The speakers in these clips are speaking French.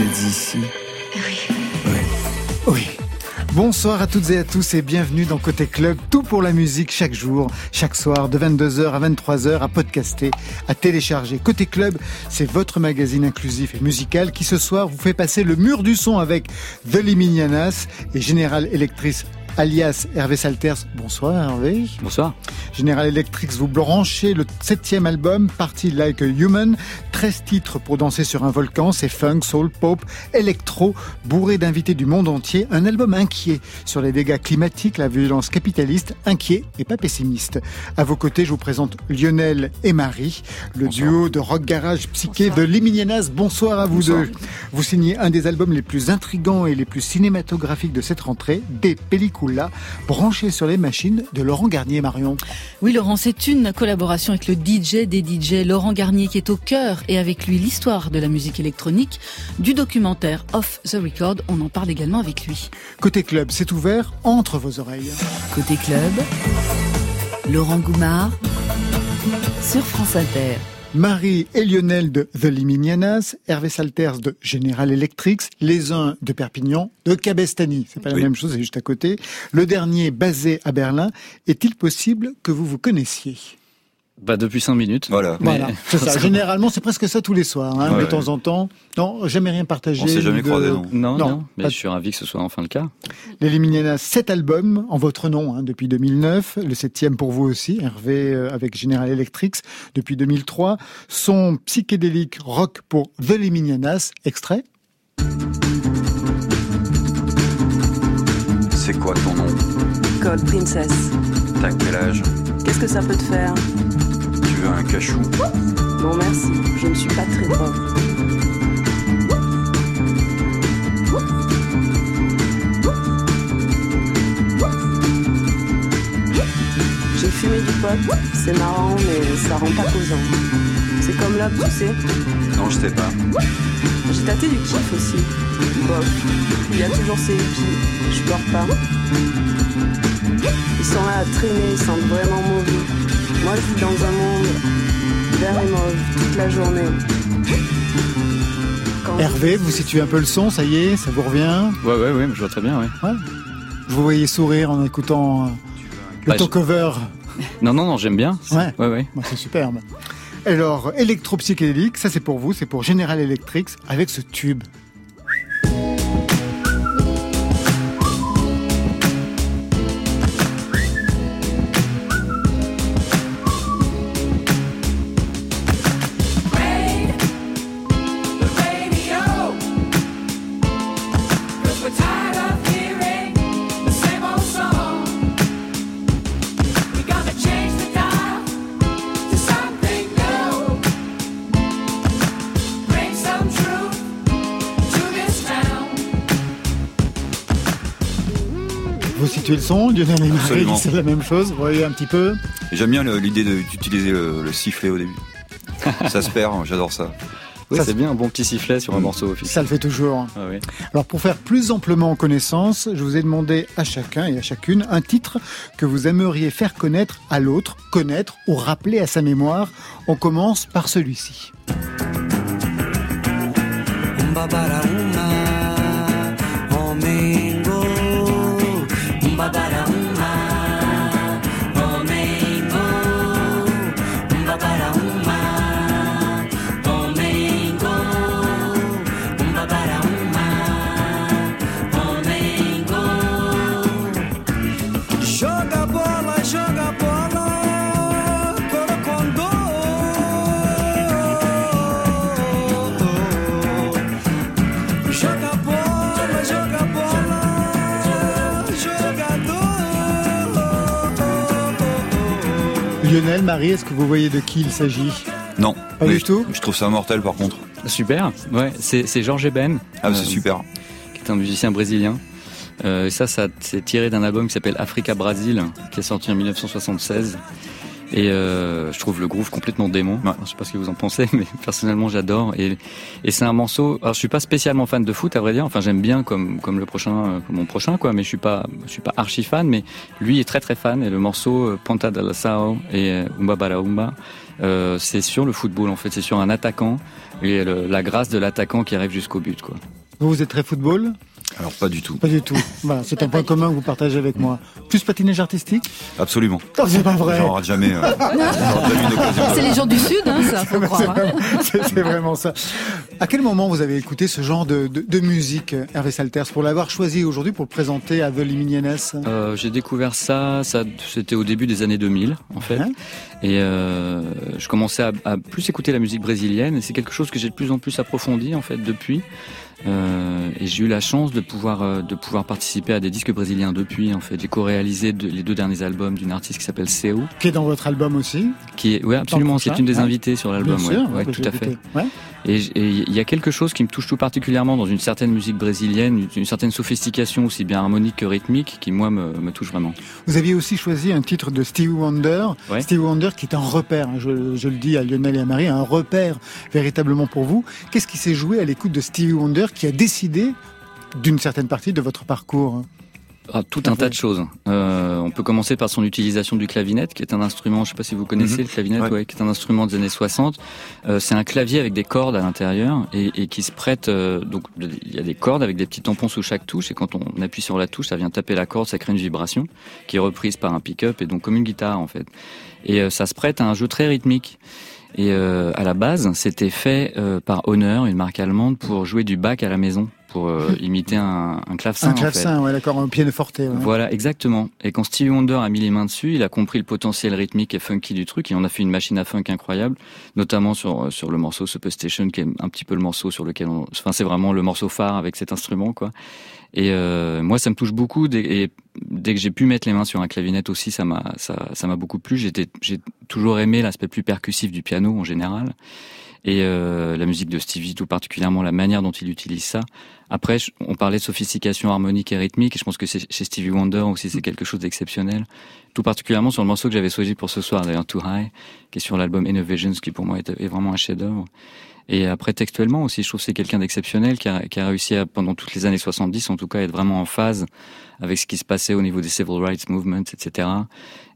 Vous êtes ici Oui. Oui. Oui. Bonsoir à toutes et à tous et bienvenue dans Côté Club, tout pour la musique chaque jour, chaque soir, de 22h à 23h, à podcaster, à télécharger. Côté Club, c'est votre magazine inclusif et musical qui ce soir vous fait passer le mur du son avec The Liminianas et General Electric alias Hervé Salters. Bonsoir Hervé. Bonsoir. General Electric, vous branchez le septième album, Party Like a Human. 13 titres pour danser sur un volcan, c'est funk, soul, pop, électro, bourré d'invités du monde entier. Un album inquiet sur les dégâts climatiques, la violence capitaliste, inquiet et pas pessimiste. À vos côtés, je vous présente Lionel et Marie, le duo de rock garage psyché de Liminianas. Bonsoir à vous Bonsoir. deux. Vous signez un des albums les plus intrigants et les plus cinématographiques de cette rentrée, Des Branchés sur les machines de Laurent Garnier Marion. Oui, Laurent, c'est une collaboration avec le DJ des DJ, Laurent Garnier, qui est au cœur, et avec lui l'histoire de la musique électronique, du documentaire Off the Record. On en parle également avec lui. Côté club, c'est ouvert entre vos oreilles. Côté club, Laurent Goumard sur France Inter. Marie et Lionel de The Liminianas, Hervé Salters de General Electric, les uns de Perpignan, de Cabestany. C'est pas la même chose, c'est juste à côté. Le dernier basé à Berlin. Est-il possible que vous vous connaissiez? Bah depuis 5 minutes. Voilà. Mais- Voilà, c'est ça. Généralement, c'est presque ça tous les soirs, hein, Ouais, de ouais. temps en temps. Non, jamais rien partagé. On s'est jamais de- croisés, non. Non, Non, non, mais pas- je suis ravi que ce soit enfin le cas. Les Liminianas, sept albums en votre nom hein, depuis 2009, le septième pour vous aussi, Hervé euh, avec General Electric depuis 2003, son psychédélique rock pour The Liminianas, extrait. C'est quoi ton nom? Cold Princess. T'as quel âge? Qu'est-ce que ça peut te faire? Veux un cachou Non merci, je ne suis pas très pauvre. J'ai fumé du pot, c'est marrant mais ça rend pas causant. C'est comme l'homme, tu sais. Non, je sais pas. J'ai tâté du kiff aussi. Bof, il y a toujours ces hippies, je pleure pas. Ils sont là à traîner, ils sentent vraiment mauvais. Moi je vis dans un monde vert et mauve toute la journée. Quand Hervé, vous situez un peu le son, ça y est, ça vous revient. Ouais, ouais, ouais, je vois très bien, ouais. Vous voyez sourire en écoutant le Bah, je- talk-over. Non, non, non, j'aime bien. Ouais. Ouais, ouais. Bon, c'est superbe. Alors, électro-psychédélique, ça c'est pour vous, c'est pour General Electric avec ce tube. Situez le son, Lionel et Marie, c'est la même chose, vous voyez un petit peu. J'aime bien l'idée d'utiliser le, le sifflet au début. ça se perd, j'adore ça. Oui, Ça, c'est bien un bon petit sifflet sur un Mm. morceau officiel. Ça le fait toujours. Ah. Alors pour faire plus amplement connaissance, je vous ai demandé à chacun et à chacune un titre que vous aimeriez faire connaître à l'autre, connaître ou rappeler à sa mémoire. On commence par celui-ci. Lionel, Marie, est-ce que vous voyez de qui il s'agit? Non. Pas du tout? Je trouve ça mortel par contre. Super. Ouais, c'est c'est Georges Eben. Ah, c'est Euh, super. qui est un musicien brésilien. Euh, et ça, ça c'est tiré d'un album qui s'appelle Africa Brasil, qui est sorti en 1976. Et euh, je trouve le groove complètement démon. Ouais. Je sais pas ce que vous en pensez, mais personnellement j'adore. Et, et c'est un morceau. Alors je suis pas spécialement fan de foot à vrai dire. Enfin j'aime bien comme comme le prochain, euh, comme mon prochain quoi. Mais je suis pas je suis pas archi fan. Mais lui est très très fan. Et le morceau euh, Ponta de la Sao et Umba Bara Umba, euh, c'est sur le football en fait. C'est sur un attaquant et le- la grâce de l'attaquant qui arrive jusqu'au but quoi. Vous, vous êtes très football? Alors pas du tout. Pas du tout. Voilà, c'est un point commun que vous partagez avec moi. Plus patinage artistique? Absolument. Non, c'est pas vrai. J'en rate jamais. euh, j'en rate jamais une occasion. C'est les gens du Sud, hein, ça, faut C'est croire. hein. vraiment, c'est- c'est vraiment ça. À quel moment vous avez écouté ce genre de, de, de musique, Hervé Salters, pour l'avoir choisi aujourd'hui pour le présenter à The Liminianes Euh, j'ai découvert ça, ça c'était au début des années 2000 en fait. Hein Et euh, je commençais à, à plus écouter la musique brésilienne et c'est quelque chose que j'ai de plus en plus approfondi en fait depuis. Euh, et j'ai eu la chance de pouvoir euh, de pouvoir participer à des disques brésiliens depuis en fait. J'ai co-réalisé de- les deux derniers albums d'une artiste qui s'appelle Seu, Qui est dans votre album aussi qui est ouais absolument, c'est une des ouais. invitées sur l'album. Ouais, ouais, que tout à fait. Et il y a quelque chose qui me touche tout particulièrement dans une certaine musique brésilienne, une, certaine sophistication aussi bien harmonique que rythmique, qui moi me, me touche vraiment. Vous aviez aussi choisi un titre de Stevie Wonder. Ouais. Stevie Wonder qui est un repère, hein, je, je le dis à Lionel et à Marie, un repère véritablement pour vous. Qu'est-ce qui s'est joué à l'écoute de Stevie Wonder qui a décidé d'une certaine partie de votre parcours? Ah, tout un tas de choses. Euh, on peut commencer par son utilisation du clavinet, qui est un instrument, je sais pas si vous connaissez Mhm. le clavinet, Ouais. ouais, qui est un instrument des années 60. Euh, c'est un clavier avec des cordes à l'intérieur et, et qui se prête. euh, donc il y a des cordes avec des petits tampons sous chaque touche et quand on appuie sur la touche, ça vient taper la corde, ça crée une vibration qui est reprise par un pick-up et donc comme une guitare en fait. Et euh, ça se prête à un jeu très rythmique. Et euh, à la base, c'était fait euh, par Honor, une marque allemande, pour jouer du bac à la maison, pour euh, imiter un, un clavecin. Un en fait. clavecin, ouais, d'accord, un pianoforte. Ouais. Voilà, exactement. Et quand Stevie Wonder a mis les mains dessus, il a compris le potentiel rythmique et funky du truc. Et on a fait une machine à funk incroyable, notamment sur sur le morceau Superstation, qui est un petit peu le morceau sur lequel on. Enfin, c'est vraiment le morceau phare avec cet instrument, quoi. Et euh, moi, ça me touche beaucoup. Dès, et dès que j'ai pu mettre les mains sur un clavinet aussi, ça m'a ça ça m'a beaucoup plu. J'étais j'ai toujours aimé l'aspect plus percussif du piano en général. Et euh, la musique de Stevie, tout particulièrement la manière dont il utilise ça. Après, on parlait de sophistication harmonique et rythmique, et je pense que c'est- chez Stevie Wonder aussi c'est quelque chose d'exceptionnel. Tout particulièrement sur le morceau que j'avais choisi pour ce soir, d'ailleurs Too High, qui est sur l'album Innovations, qui pour moi est, est vraiment un chef-d'œuvre. Et après textuellement aussi, je trouve que c'est quelqu'un d'exceptionnel qui a, qui a réussi à, pendant toutes les années 70, en tout cas, être vraiment en phase avec ce qui se passait au niveau des civil rights movements, etc.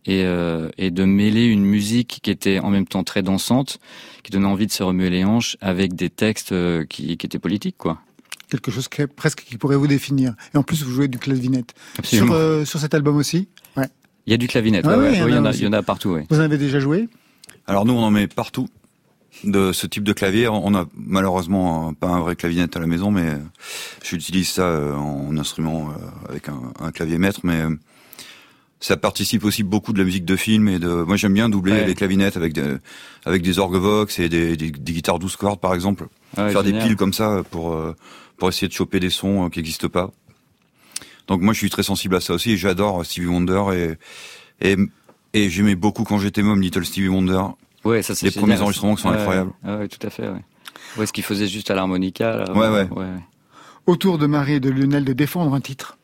Et, euh, et de mêler une musique qui était en même temps très dansante, qui donnait envie de se remuer les hanches, avec des textes euh, qui, qui étaient politiques, quoi. Quelque chose qui, presque qui pourrait vous définir. Et en plus, vous jouez du clavinet. Sur, Absolument. euh, sur cet album aussi? Il y a du clavinet, Ah ouais, ouais. Il y en a, il y en a partout, ouais. Vous en avez déjà joué? Alors nous, on en met partout de ce type de clavier. On a malheureusement pas un vrai clavinet à la maison, mais j'utilise ça en instrument avec un, un clavier maître. Mais euh, ça participe aussi beaucoup de la musique de film et de. Moi, j'aime bien doubler Ouais. les clavinettes avec des avec des orgue vox et des, des, des guitares 12 cordes, par exemple. Ouais, Faire génial. des piles comme ça pour euh, pour essayer de choper des sons euh, qui n'existent pas. Donc moi, je suis très sensible à ça aussi. et J'adore Stevie Wonder et et et j'aimais beaucoup quand j'étais môme Little Stevie Wonder. Ouais, ça c'est Les génial. premiers enregistrements qui sont Ouais, incroyables. Ouais, ouais, tout à fait, ouais. Ouais, ce qu'il faisait juste à l'harmonica, là. Ouais, ouais. ouais. Autour de Marie et de Lionel de défendre un titre.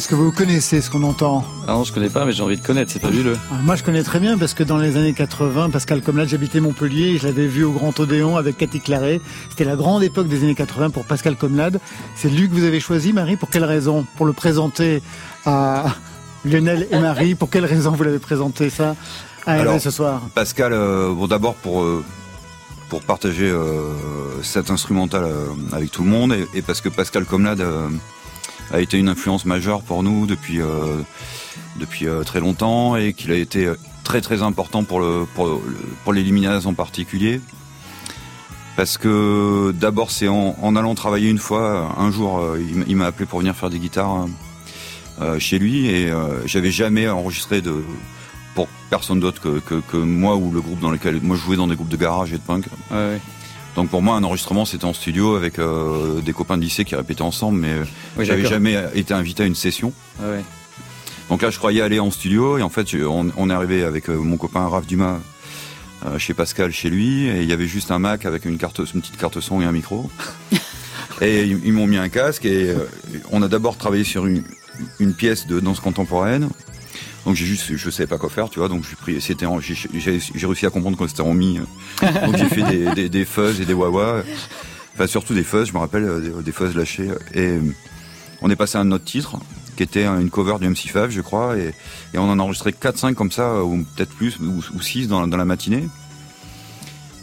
Est-ce que vous connaissez ce qu'on entend Ah non, je connais pas, mais j'ai envie de connaître, c'est fabuleux. Ah, Moi, je connais très bien parce que dans les années 80, Pascal Comlade, j'habitais Montpellier et je l'avais vu au Grand Odéon avec Cathy Claret. C'était la grande époque des années 80 pour Pascal Comlade. C'est lui que vous avez choisi, Marie. Pour quelle raison Pour le présenter à Lionel et Marie. Pour quelle raison vous l'avez présenté ça à Hervé Alors, ce soir Pascal, euh, bon d'abord pour euh, pour partager euh, cet instrumental euh, avec tout le monde et, et parce que Pascal Comlade euh, a été une influence majeure pour nous depuis euh, depuis euh, très longtemps et qu'il a été euh, très très important pour le pour, pour en particulier Parce que d'abord, c'est en, allant travailler une fois, un jour, il m'a appelé pour venir faire des guitares chez lui et j'avais jamais enregistré de pour personne d'autre que, que, moi ou le groupe dans lequel moi je jouais dans des groupes de garage et de punk. Donc pour moi, un enregistrement, c'était en studio avec euh, des copains de lycée qui répétaient ensemble, mais euh, Oui, j'avais jamais été invité à une session. Ouais. Donc là, je croyais aller en studio et en fait, on, on est arrivé avec euh, mon copain Raph Dumas euh, chez Pascal, chez lui, et il y avait juste un Mac avec une carte, une petite carte son et un micro. et ils, ils m'ont mis un casque et euh, on a d'abord travaillé sur une, une pièce de danse contemporaine. Donc j'ai juste, je savais pas quoi faire, tu vois. Donc j'ai pris, c'était, j'ai réussi à comprendre que c'était en mi. Donc j'ai fait des, des, des fuzz et des wah Enfin surtout des fuzz, je me rappelle euh, des, des fuzz lâchés. Et euh, on est passé à un autre titre qui était une cover du MC5, je crois, et, et on en a enregistré 4-5 comme ça, ou peut-être plus, ou, ou 6 dans, dans la matinée.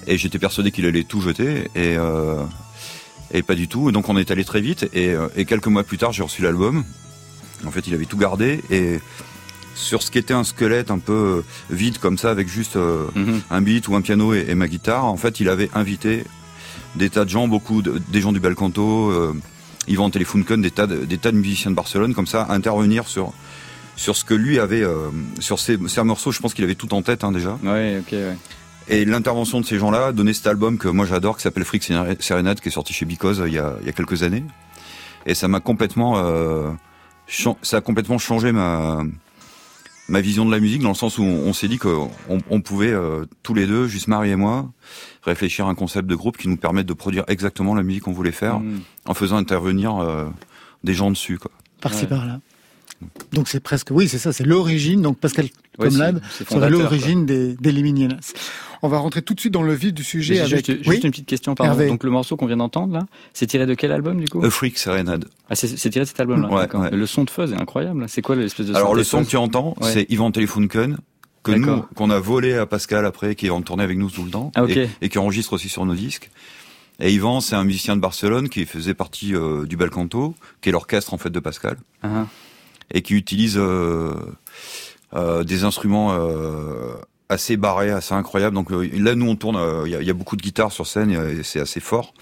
Et j'étais persuadé qu'il allait tout jeter, et, euh, et pas du tout. Donc on est allé très vite, et, et quelques mois plus tard, j'ai reçu l'album. En fait, il avait tout gardé, et sur ce qui était un squelette un peu vide comme ça, avec juste euh, Mhm. un beat ou un piano et, et ma guitare, en fait, il avait invité des tas de gens, beaucoup de, des gens du bel canto, euh, Yvan Telefunken, des tas de, des tas de musiciens de Barcelone, comme ça, à intervenir sur sur ce que lui avait, euh, sur ses, ses morceaux. Je pense qu'il avait tout en tête hein, déjà. Ouais, ok, ouais. Et l'intervention de ces gens-là a donné cet album que moi j'adore, qui s'appelle Freak Serenade, qui est sorti chez Because euh, il y a, il y a quelques années. Et ça m'a complètement, euh, ça a complètement changé ma ma vision de la musique dans le sens où on, on s'est dit qu'on on pouvait euh, tous les deux, juste Marie et moi, réfléchir à un concept de groupe qui nous permette de produire exactement la musique qu'on voulait faire Mhm. en faisant intervenir euh, des gens dessus. Quoi. Par-ci Ouais. par-là. Donc c'est presque, oui, c'est ça, c'est l'origine. Donc Pascal Ouais, Comlade c'est- c'est serait l'origine des, des Liminianas. On va rentrer tout de suite dans le vif du sujet avec. juste, juste oui, une petite question, pardon. Hervé. Donc le morceau qu'on vient d'entendre là, c'est tiré de quel album du coup A Freak Serenade. Ah, c'est tiré de cet album-là. Ouais. Le son de fuzz est incroyable. C'est quoi l'espèce de Alors synthé le son que tu entends, Ouais. c'est Yvan Telefunken que nous qu'on a volé à Pascal après, qui est en tournée avec nous tout le temps Ah, ok. et, et qui enregistre aussi sur nos disques. Et Yvan, c'est un musicien de Barcelone qui faisait partie euh, du Bel Canto, qui est l'orchestre en fait de Pascal, Ah, ah. et qui utilise euh, euh, des instruments euh, assez barrés, assez incroyables. Donc euh, là, nous on tourne, euh, il y, a, il y a beaucoup de guitares sur scène, et c'est assez fort.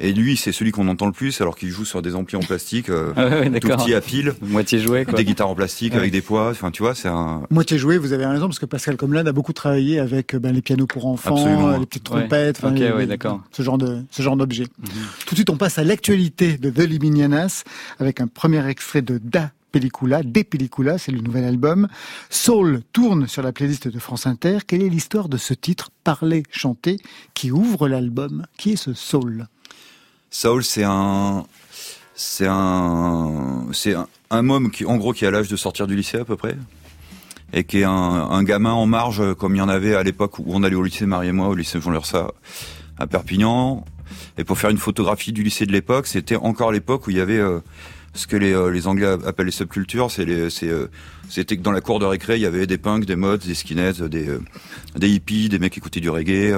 Et lui, c'est celui qu'on entend le plus, alors qu'il joue sur des amplis en plastique, euh, Ah ouais, ouais, tout petit à pile, Moitié joué quoi. des guitares en plastique Ouais. avec des poids. Enfin, tu vois, c'est un moitié joué, vous avez raison, parce que Pascal Comlade a beaucoup travaillé avec euh, ben, les pianos pour enfants, Absolument. euh, les petites trompettes, enfin, Ok, les- ouais, les- d'accord. ce genre de ce genre d'objet. Mhm. Tout de suite, on passe à l'actualité de The Liminianas avec un premier extrait de Da Pellicula, Des Pellicula, c'est le nouvel album. Soul tourne sur la playlist de France Inter. Quelle est l'histoire de ce titre, Parler, chanter, qui ouvre l'album? Qui est ce Soul? Saul, c'est un, c'est un, c'est un, un qui, en gros, qui a l'âge de sortir du lycée à peu près, et qui est un, gamin en marge, comme il y en avait à l'époque où on allait au lycée Marie et moi, au lycée Jean Lersa à Perpignan. Et pour faire une photographie du lycée de l'époque, c'était encore l'époque où il y avait euh, ce que les, euh, les Anglais appellent les subcultures. C'est euh, c'était que dans la cour de récré, il y avait des punks, des mods, des skinheads, des, euh, des hippies, des mecs qui écoutaient du reggae,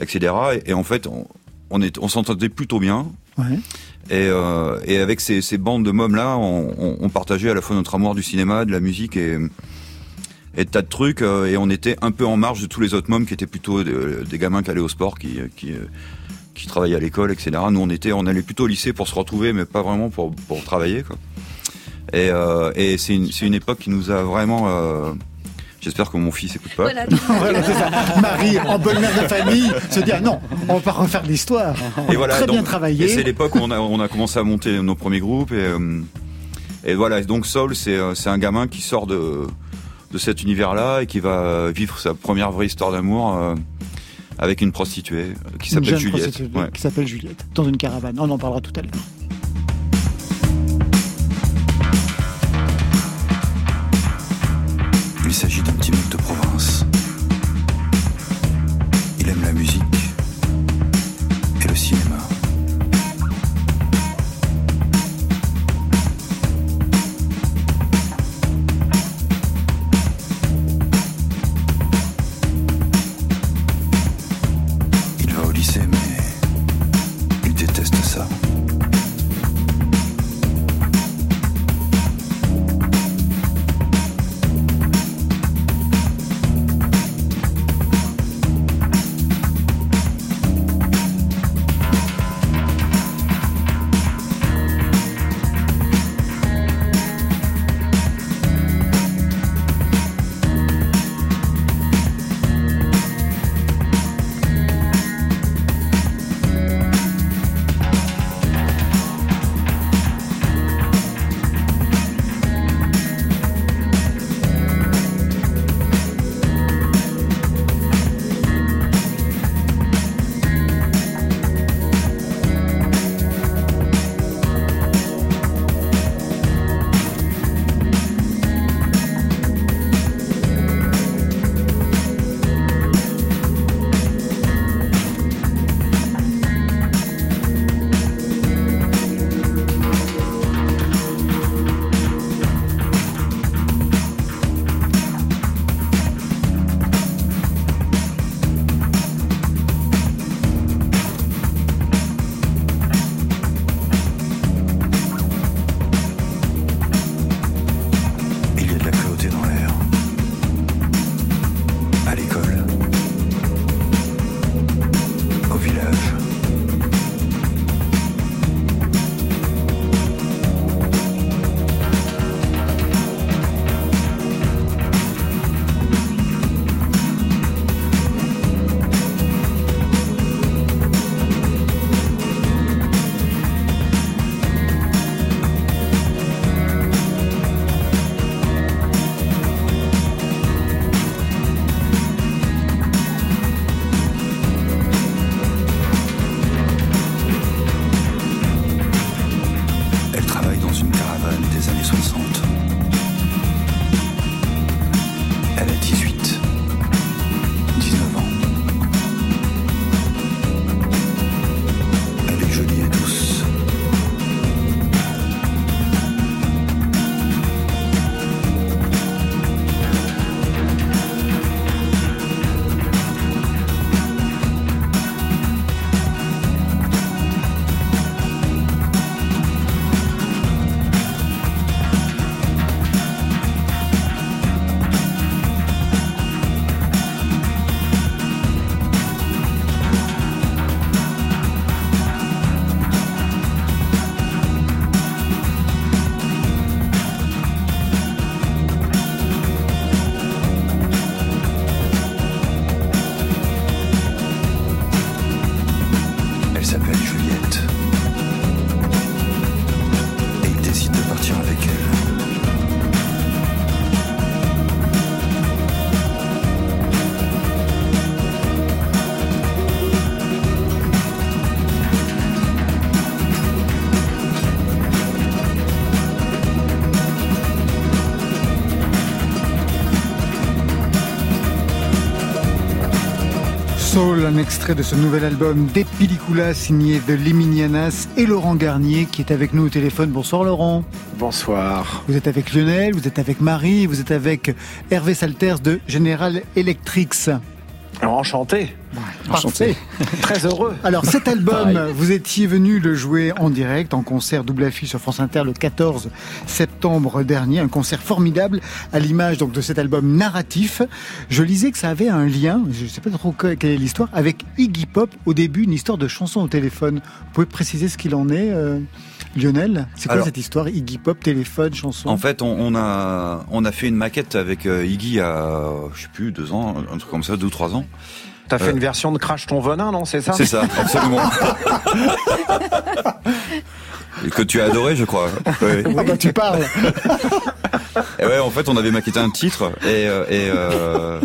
etc. Et, et en fait, on, on, est, on s'entendait plutôt bien. Ouais. Et, et avec ces, ces bandes de mômes là, on, on, on partageait à la fois notre amour du cinéma, de la musique et, et de tas de trucs. et on était un peu en marge de tous les autres mômes qui étaient plutôt des, des gamins qui allaient au sport, qui, qui, qui travaillaient à l'école, etc. Nous, on était, on allait plutôt au lycée pour se retrouver, mais pas vraiment pour, pour travailler. Quoi. Et, euh, et c'est une, c'est une époque qui nous a vraiment. euh, J'espère que mon fils écoute pas. Voilà. Voilà, c'est ça. Marie, en bonne mère de famille, se dit ah non, on va pas refaire l'histoire. Et voilà, Très donc- bien travaillé. Et c'est l'époque où on a, on a commencé à monter nos premiers groupes. Et, euh, et voilà, donc Saul, c'est euh, c'est un gamin qui sort de, de cet univers-là et qui va vivre sa première vraie histoire d'amour euh, avec une prostituée euh, qui s'appelle Juliette. Ouais. qui s'appelle Juliette, dans une caravane. On en parlera tout à l'heure. Il s'agit Soul, un extrait de ce nouvel album des Pellicula signé de Liminianas et Laurent Garnier qui est avec nous au téléphone. Bonsoir Laurent. Bonsoir. Vous êtes avec Lionel, vous êtes avec Marie, vous êtes avec Hervé Salters de General Electrics. Alors, enchanté. Très heureux. Alors cet album, vous étiez venu le jouer en direct, en concert double affiche sur France Inter le 14 septembre dernier, un concert formidable à l'image donc de cet album narratif. Je lisais que ça avait un lien, je ne sais pas trop quelle est l'histoire, avec Iggy Pop au début, une histoire de chanson au téléphone. Vous pouvez préciser ce qu'il en est euh, Lionel, c'est quoi Alors- cette histoire? Iggy Pop, téléphone, chanson En fait, on, on a on a fait une maquette avec euh, Iggy a je sais plus deux ans, un truc comme ça, deux ou trois ans. T'as fait Euh, une version de Crash ton venin, non C'est ça C'est ça, absolument. Que tu as adoré, je crois. Ouais. Ah bah, tu parles Et ouais, en fait, on avait maquetté un titre et, euh, et euh,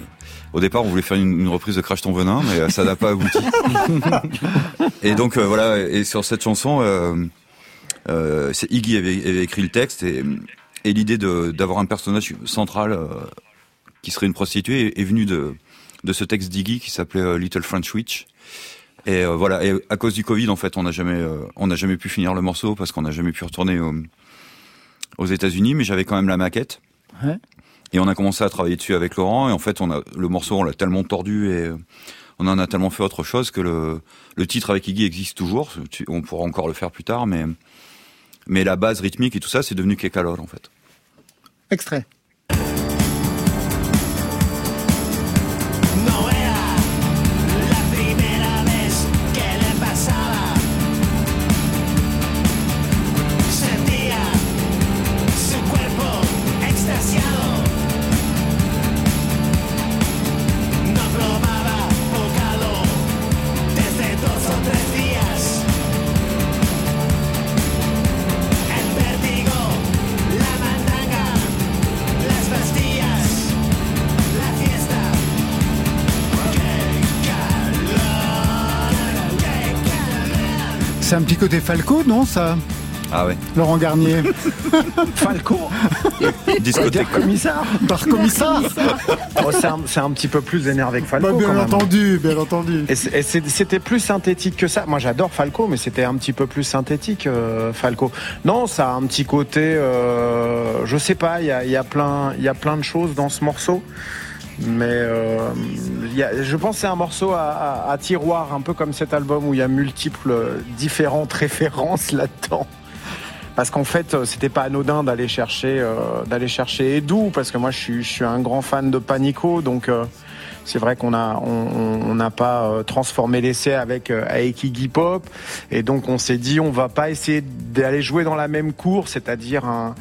au départ, on voulait faire une, une reprise de Crash ton venin, mais ça n'a pas abouti. et donc euh, voilà, et sur cette chanson, euh, euh, c'est Iggy avait, avait écrit le texte et, et l'idée d'avoir un personnage central euh, qui serait une prostituée est, est venue de de ce texte d'Iggy qui s'appelait euh, Little French Witch. Et euh, voilà, et à cause du Covid, en fait, on n'a jamais, euh, on n'a jamais pu finir le morceau parce qu'on n'a jamais pu retourner au- aux États-Unis, mais j'avais quand même la maquette. Ouais. Et on a commencé à travailler dessus avec Laurent. Et en fait, on a le morceau, on l'a tellement tordu et on en a tellement fait autre chose que le, le titre avec Iggy existe toujours. On pourra encore le faire plus tard, mais mais la base rythmique et tout ça, c'est devenu Kekalol en fait. Extrait. C'est un petit côté Falco, non ça Ah ouais. Laurent Garnier, Falco Discothèque. commissaire par commissaire Oh, C'est un, c'est un petit peu plus énervé que Falco Bah, quand Bien même. entendu, bien entendu. Et c'est- et c'est- c'était plus synthétique que ça. Moi, j'adore Falco, mais c'était un petit peu plus synthétique, euh, Falco. Non, ça a un petit côté, euh, je sais pas. Il y a, il y a plein, il y a plein de choses dans ce morceau, mais euh, je pense que c'est un morceau à, tiroir, un peu comme cet album où il y a multiples différentes références là-dedans. Parce qu'en fait, euh, c'était pas anodin d'aller chercher, euh, d'aller chercher Edu, parce que moi, je suis, je suis un grand fan de Panico, donc. euh, c'est vrai qu'on a on n'a pas euh, transformé l'essai avec avec Iggy et donc on s'est dit on va pas essayer d'aller jouer dans la même cour, c'est-à-dire un-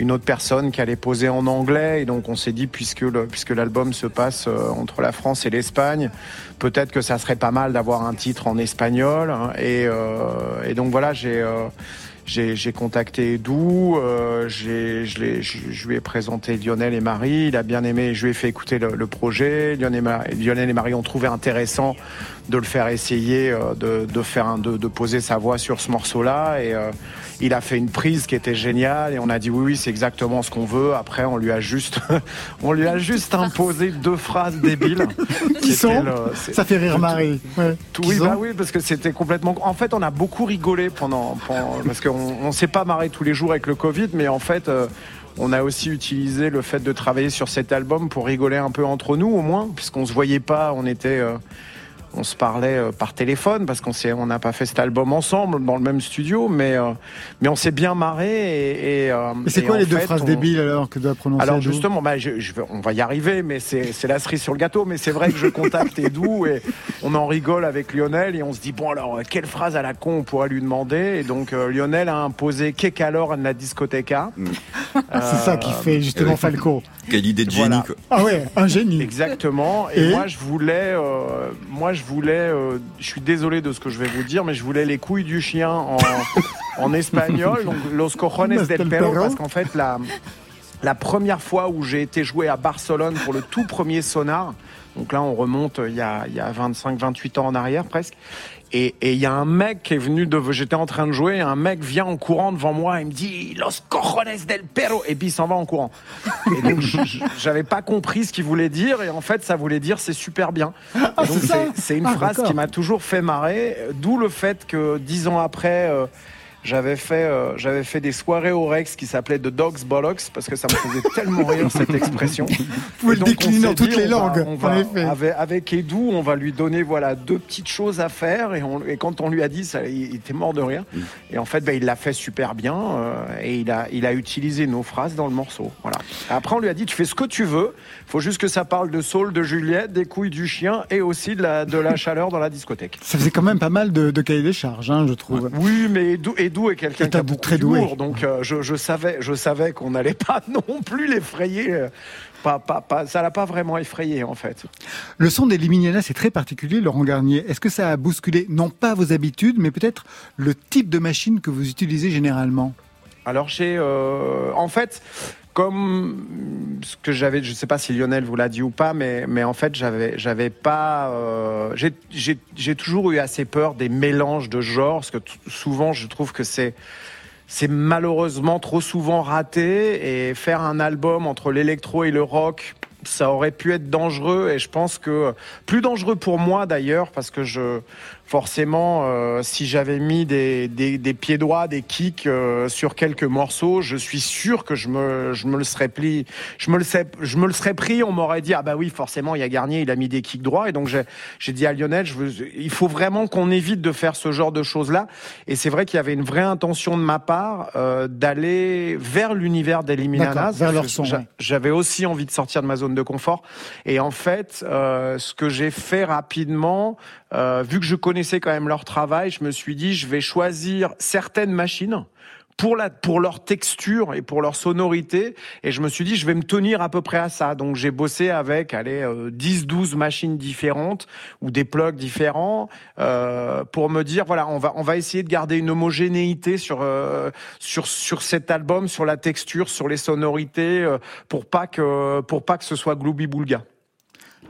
une autre personne qui allait poser en anglais. Et donc on s'est dit puisque puisque l'album se passe euh, entre la France et l'Espagne, peut-être que ça serait pas mal d'avoir un titre en espagnol hein, et, euh, et donc voilà j'ai euh, contacté Edu, euh, j'ai- je, l'ai- je, lui ai présenté Lionel et Marie, il a bien aimé, je lui ai fait écouter le, projet. Lionel et Marie ont trouvé intéressant de le faire essayer, euh, de, de faire un, de, de poser sa voix sur ce morceau-là. Et euh, il a fait une prise qui était géniale et on a dit oui, oui, c'est exactement ce qu'on veut. Après, on lui a juste, on lui a juste imposé deux phrases débiles. Qui sont le- Ça fait rire Marie. Ouais. tout- Qui oui, bah oui, parce que c'était complètement. En fait, on a beaucoup rigolé pendant, pendant- parce qu'on on s'est pas marré tous les jours avec le Covid, mais en fait, euh, on a aussi utilisé le fait de travailler sur cet album pour rigoler un peu entre nous, au moins, puisqu'on se voyait pas, on était. euh, on se parlait euh, par téléphone parce qu'on s'est, on n'a pas fait cet album ensemble dans le même studio, mais euh, mais on s'est bien marré et. et, euh, Et c'est quoi les deux phrases on- débiles alors que doit prononcer alors justement, bah, je, je vais- on va y arriver, mais c'est c'est la cerise sur le gâteau. Mais c'est vrai que je contacte Edu et on en rigole avec Lionel et on se dit bon alors quelle phrase à la con on pourrait lui demander Et donc euh, Lionel a imposé qu'est alors de la discothèque C'est ça qui fait justement. Falco. Quelle idée de Voilà. génie quoi. Ah ouais, un génie. Exactement. Et, Et moi je voulais, euh, moi je voulais, euh, je suis désolé de ce que je vais vous dire, mais je voulais les couilles du chien en, en espagnol, donc los cojones Del perro, perro. parce qu'en fait la la première fois où j'ai été joué à Barcelone pour le tout premier sonar, donc là on remonte il y a, il y a 25-28 ans en arrière presque, Et et il y a un mec qui est venu de, j'étais en train de jouer, un mec vient en courant devant moi, il me dit Los cojones del perro, et puis il s'en va en courant. Et donc j'avais pas compris ce qu'il voulait dire, et en fait ça voulait dire c'est super bien. Ah, Et c'est une Ah, phrase qui m'a toujours fait marrer, d'où le fait que dix ans après. euh, j'avais fait, euh, j'avais fait des soirées au Rex qui s'appelaient The Dogs Bollocks parce que ça me faisait tellement rire cette expression. Vous pouvez le décliner dans toutes dit, les on va- langues, on va-. Avec, avec Edu, on va lui donner voilà deux petites choses à faire et, on- et quand on lui a dit ça, il était mort de rire. Et en fait, ben, il l'a fait super bien euh, et il a, il a utilisé nos phrases dans le morceau. Voilà. Après, on lui a dit tu fais ce que tu veux. Faut juste que ça parle de Saul, de Juliette, des couilles du chien et aussi de la, de la chaleur dans la discothèque. Ça faisait quand même pas mal de, de cahiers des charges, hein, je trouve. Oui, mais Edu, Edu est quelqu'un Est qui a beaucoup très doué. donc euh, je, je savais, je savais qu'on n'allait pas non plus l'effrayer. Pas, pas, pas, ça l'a pas vraiment effrayé en fait. Le son des c'est très particulier, Laurent Garnier. Est-ce que ça a bousculé, non pas vos habitudes, mais peut-être le type de machine que vous utilisez généralement? Alors j'ai, euh, en fait, comme ce que j'avais, je sais pas si Lionel vous l'a dit ou pas, mais, mais en fait j'avais, j'avais pas, euh, j'ai, toujours eu assez peur des mélanges de genres, parce que souvent je trouve que c'est c'est malheureusement trop souvent raté et faire un album entre l'électro et le rock ça aurait pu être dangereux et je pense que plus dangereux pour moi d'ailleurs parce que je forcément euh, si j'avais mis des, des, des pieds droits des kicks euh, sur quelques morceaux je suis sûr que je me je me le serais pris je me le serais je me le serais pris on m'aurait dit ah bah oui forcément il y a Garnier il a mis des kicks droits et donc j'ai j'ai dit à Lionel je veux, il faut vraiment qu'on évite de faire ce genre de choses là et c'est vrai qu'il y avait une vraie intention de ma part euh, d'aller vers l'univers d'Eliminanas vers leur son, J'a- ouais. j'avais aussi envie de sortir de ma zone de confort. Et en fait, euh, ce que j'ai fait rapidement, euh, vu que je connaissais quand même leur travail, je me suis dit, je vais choisir certaines machines pour la pour leur texture et pour leur sonorité. Et je me suis dit je vais me tenir à peu près à ça. Donc j'ai bossé avec allez euh, 10 12 machines différentes ou des plugs différents euh, pour me dire voilà on va on va essayer de garder une homogénéité sur euh, sur sur cet album sur la texture sur les sonorités euh, pour pas que pour pas que ce soit gloubi boulga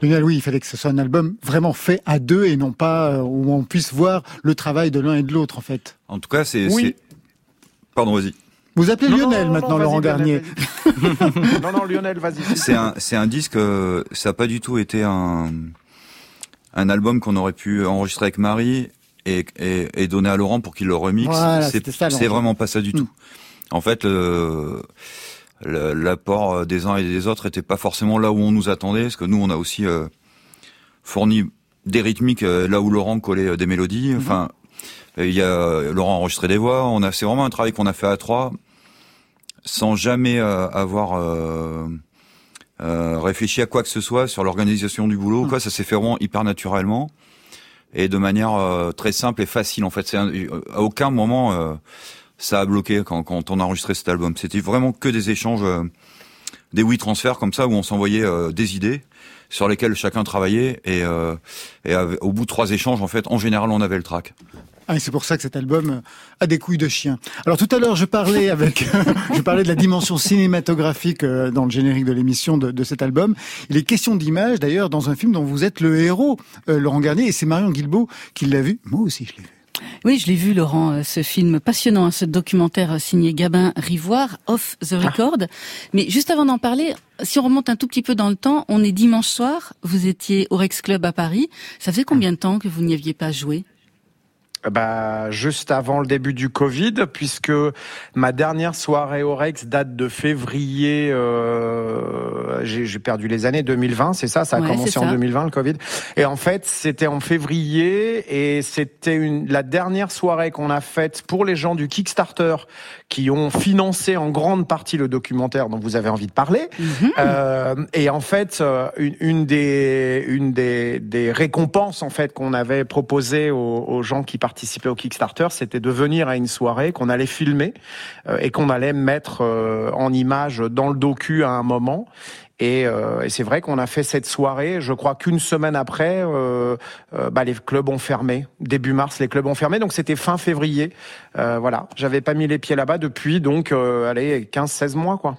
Lionel, oui, il fallait que ce soit un album vraiment fait à deux et non pas euh, où on puisse voir le travail de l'un et de l'autre, en fait. En tout cas, c'est. Oui. Pardon, vas-y. Vous appelez Non, Lionel non, non, maintenant, vas-y, Laurent Garnier. non non Lionel vas-y C'est un, c'est un disque. euh, ça n'a pas du tout été un, un album qu'on aurait pu enregistrer avec Marie et, et, et donner à Laurent pour qu'il le remixe. Voilà, c'est, vraiment pas ça du Mm. tout. En fait, l'apport des uns et des autres était pas forcément là où on nous attendait, parce que nous, on a aussi euh, fourni des rythmiques euh, là où Laurent collait euh, des mélodies. Enfin, euh, il y a Laurent enregistré des voix. On a, c'est vraiment un travail qu'on a fait à trois, sans jamais euh, avoir euh, euh, réfléchi à quoi que ce soit sur l'organisation du boulot. ou Quoi, ça s'est fait vraiment hyper naturellement et de manière euh, très simple et facile. En fait, un- euh, à aucun moment euh, ça a bloqué quand, on a enregistré cet album. C'était vraiment que des échanges, euh, des oui transferts comme ça où on s'envoyait euh, des idées sur lesquelles chacun travaillait et, euh, au bout de trois échanges, en fait, en général, on avait le track. Ah, c'est pour ça que cet album a des couilles de chien. Alors tout à l'heure, je parlais avec, je parlais de la dimension cinématographique dans le générique de l'émission de, de cet album. Il est question d'image, d'ailleurs, dans un film dont vous êtes le héros, Laurent Garnier, et c'est Marion Guilbault qui l'a vu. Moi aussi, je l'ai vu. Oui, je l'ai vu, Laurent, euh, ce film passionnant, hein, ce documentaire signé Gabin Rivoire, Off the Record. Mais juste avant d'en parler, si on remonte un tout petit peu dans le temps, on est dimanche soir, vous étiez au Rex Club à Paris. Ça faisait combien de temps que vous n'y aviez pas joué? Bah, juste avant le début du Covid, puisque ma dernière soirée au Rex date de février. Euh, j'ai perdu les années 2020, c'est ça? Ça a Ouais, commencé en ça. 2020 le Covid. Et en fait, c'était en février et c'était la dernière soirée qu'on a faite pour les gens du Kickstarter qui ont financé en grande partie le documentaire dont vous avez envie de parler. Euh, et en fait, euh, une, une des une des, des récompenses en fait qu'on avait proposé aux, aux gens qui participaient au Kickstarter, c'était de venir à une soirée qu'on allait filmer euh, et qu'on allait mettre euh, en image dans le docu à un moment. Et, euh, et c'est vrai qu'on a fait cette soirée. Je crois qu'une semaine après, bah, les clubs ont fermé. Début mars, les clubs ont fermé. Donc c'était fin février. Voilà, j'avais pas mis les pieds là-bas depuis donc, allez, 15-16 mois quoi.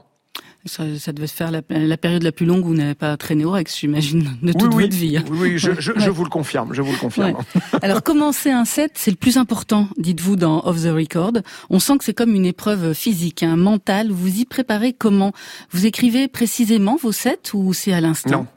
Ça, ça devait se faire la, la période la plus longue où vous n'avez pas traîné au Rex, j'imagine, de toute oui, votre vie. hein. Oui, oui, je, je, je vous le confirme, je vous le confirme. Ouais. Alors commencer un set, c'est le plus important, dites-vous dans Off the Record. On sent que c'est comme une épreuve physique, un mental. Vous y préparez comment? Vous écrivez précisément vos sets ou c'est à l'instant? Non.